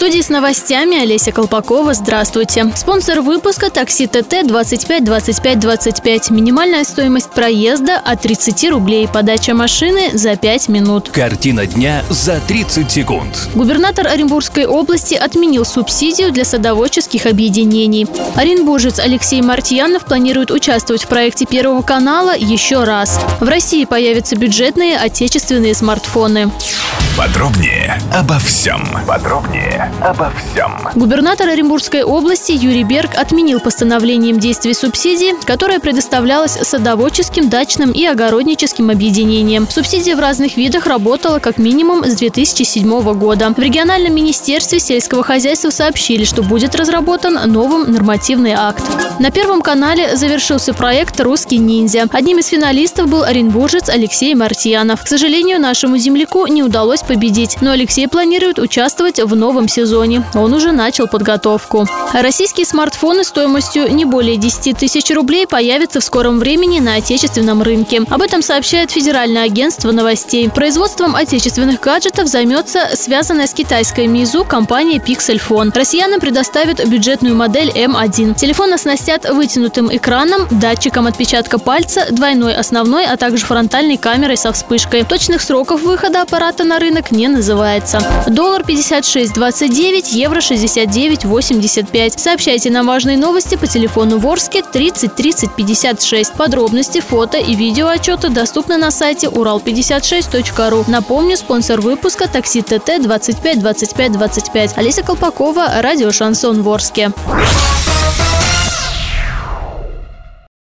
Студии с новостями Олеся Колпакова. Здравствуйте. Спонсор выпуска такси ТТ 25 25 25. Минимальная стоимость проезда от 30 рублей. Подача машины за 5 минут. Картина дня за 30 секунд. Губернатор Оренбургской области отменил субсидию для садоводческих объединений. Оренбуржец Алексей Мартьянов планирует участвовать в проекте Первого канала еще раз. В России появятся бюджетные отечественные смартфоны. Подробнее обо всем. Подробнее обо всем. Губернатор Оренбургской области Юрий Берг отменил постановлением действий субсидии, которая предоставлялась садоводческим, дачным и огородническим объединениям. Субсидия в разных видах работала как минимум с 2007 года. В региональном министерстве сельского хозяйства сообщили, что будет разработан новым нормативный акт. На Первом канале завершился проект «Русский ниндзя». Одним из финалистов был оренбуржец Алексей Мартьянов. К сожалению, нашему земляку не удалось победить, но Алексей планирует участвовать в новом сезоне. Он уже начал подготовку. Российские смартфоны стоимостью не более 10 тысяч рублей появятся в скором времени на отечественном рынке. Об этом сообщает Федеральное агентство новостей. Производством отечественных гаджетов займется связанная с китайской Мизу компания Pixelphone. Россиянам предоставят бюджетную модель M1. Телефон оснастят вытянутым экраном, датчиком отпечатка пальца, двойной основной, а также фронтальной камерой со вспышкой. Точных сроков выхода аппарата на рынок не называется. Доллар 56.29, евро 69.85. Сообщайте нам важные новости по телефону Ворске 30 30 56. Подробности, фото и видео отчеты доступны на сайте урал56.ру. Напомню, спонсор выпуска такси ТТ 25 25 25. Олеся Колпакова, радио Шансон Ворске.